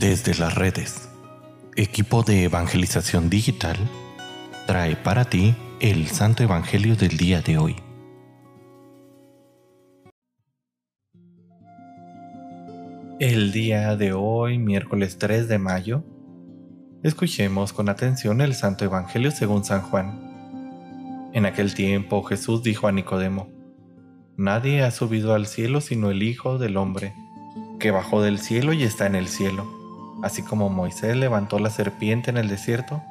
Desde las redes, equipo de evangelización digital trae para ti el Santo Evangelio del día de hoy. El día de hoy, miércoles 3 de mayo, escuchemos con atención el Santo Evangelio según San Juan. En aquel tiempo Jesús dijo a Nicodemo, Nadie ha subido al cielo sino el Hijo del Hombre, que bajó del cielo y está en el cielo Así como Moisés levantó la serpiente en el desierto,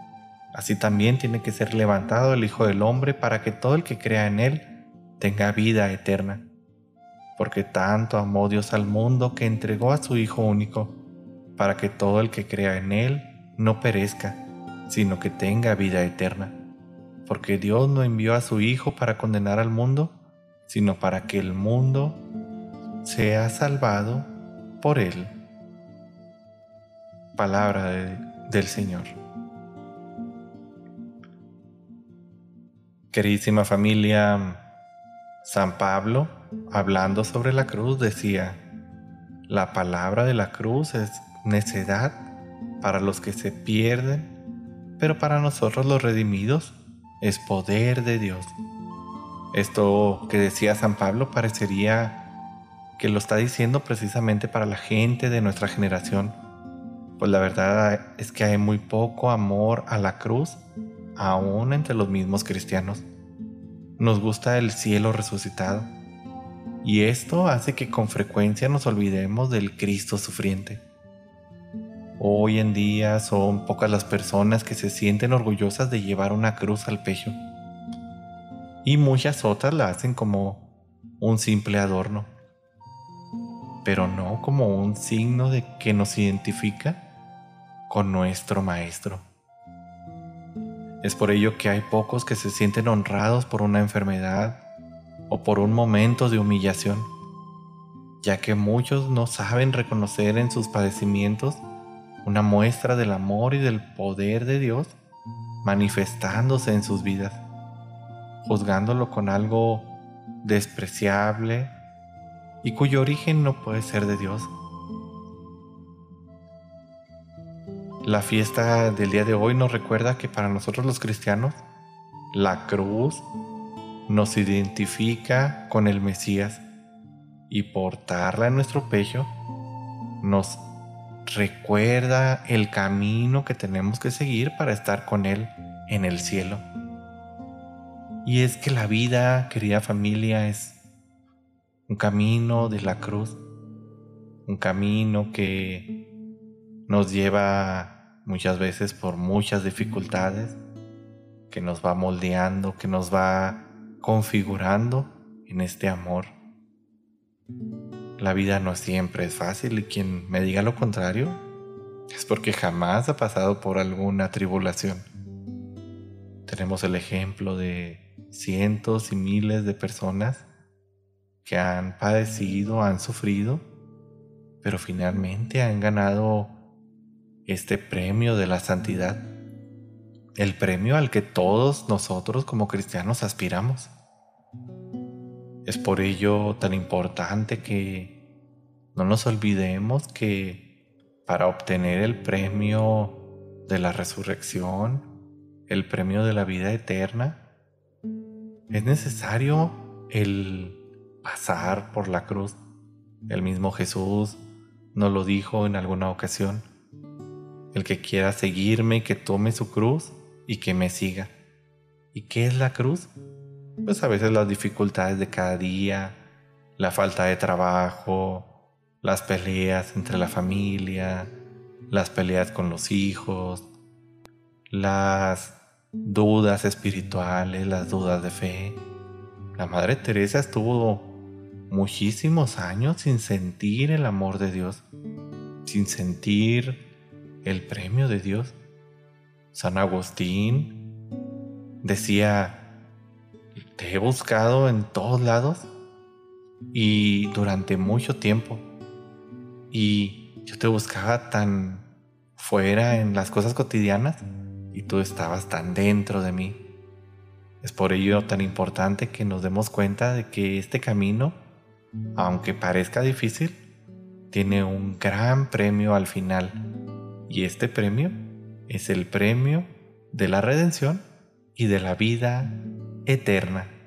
así también tiene que ser levantado el Hijo del Hombre para que todo el que crea en Él tenga vida eterna. Porque tanto amó Dios al mundo que entregó a su Hijo único, para que todo el que crea en Él no perezca, sino que tenga vida eterna. Porque Dios no envió a su Hijo para condenar al mundo, sino para que el mundo sea salvado por Él palabra del Señor. Queridísima familia, San Pablo, hablando sobre la cruz, decía, la palabra de la cruz es necedad para los que se pierden, pero para nosotros los redimidos es poder de Dios. Esto que decía San Pablo parecería que lo está diciendo precisamente para la gente de nuestra generación pues la verdad es que hay muy poco amor a la cruz, aún entre los mismos cristianos. Nos gusta el cielo resucitado, y esto hace que con frecuencia nos olvidemos del Cristo sufriente. Hoy en día son pocas las personas que se sienten orgullosas de llevar una cruz al pecho, y muchas otras la hacen como un simple adorno, pero no como un signo de que nos identifica con nuestro Maestro. Es por ello que hay pocos que se sienten honrados por una enfermedad o por un momento de humillación, ya que muchos no saben reconocer en sus padecimientos una muestra del amor y del poder de Dios manifestándose en sus vidas, juzgándolo con algo despreciable y cuyo origen no puede ser de Dios. La fiesta del día de hoy nos recuerda que para nosotros los cristianos, la cruz nos identifica con el Mesías y portarla en nuestro pecho nos recuerda el camino que tenemos que seguir para estar con Él en el cielo. Y es que la vida, querida familia, es un camino de la cruz, un camino que nos lleva muchas veces por muchas dificultades, que nos va moldeando, que nos va configurando en este amor. La vida no siempre es fácil y quien me diga lo contrario es porque jamás ha pasado por alguna tribulación. Tenemos el ejemplo de cientos y miles de personas que han padecido, han sufrido, pero finalmente han ganado este premio de la santidad, el premio al que todos nosotros como cristianos aspiramos. Es por ello tan importante que no nos olvidemos que para obtener el premio de la resurrección, el premio de la vida eterna, es necesario el pasar por la cruz. El mismo Jesús nos lo dijo en alguna ocasión. El que quiera seguirme, que tome su cruz y que me siga. ¿Y qué es la cruz? Pues a veces las dificultades de cada día, la falta de trabajo, las peleas entre la familia, las peleas con los hijos, las dudas espirituales, las dudas de fe. La Madre Teresa estuvo muchísimos años sin sentir el amor de Dios, sin sentir el premio de Dios. San Agustín decía, te he buscado en todos lados y durante mucho tiempo. Y yo te buscaba tan fuera en las cosas cotidianas y tú estabas tan dentro de mí. Es por ello tan importante que nos demos cuenta de que este camino, aunque parezca difícil, tiene un gran premio al final Y este premio es el premio de la redención y de la vida eterna.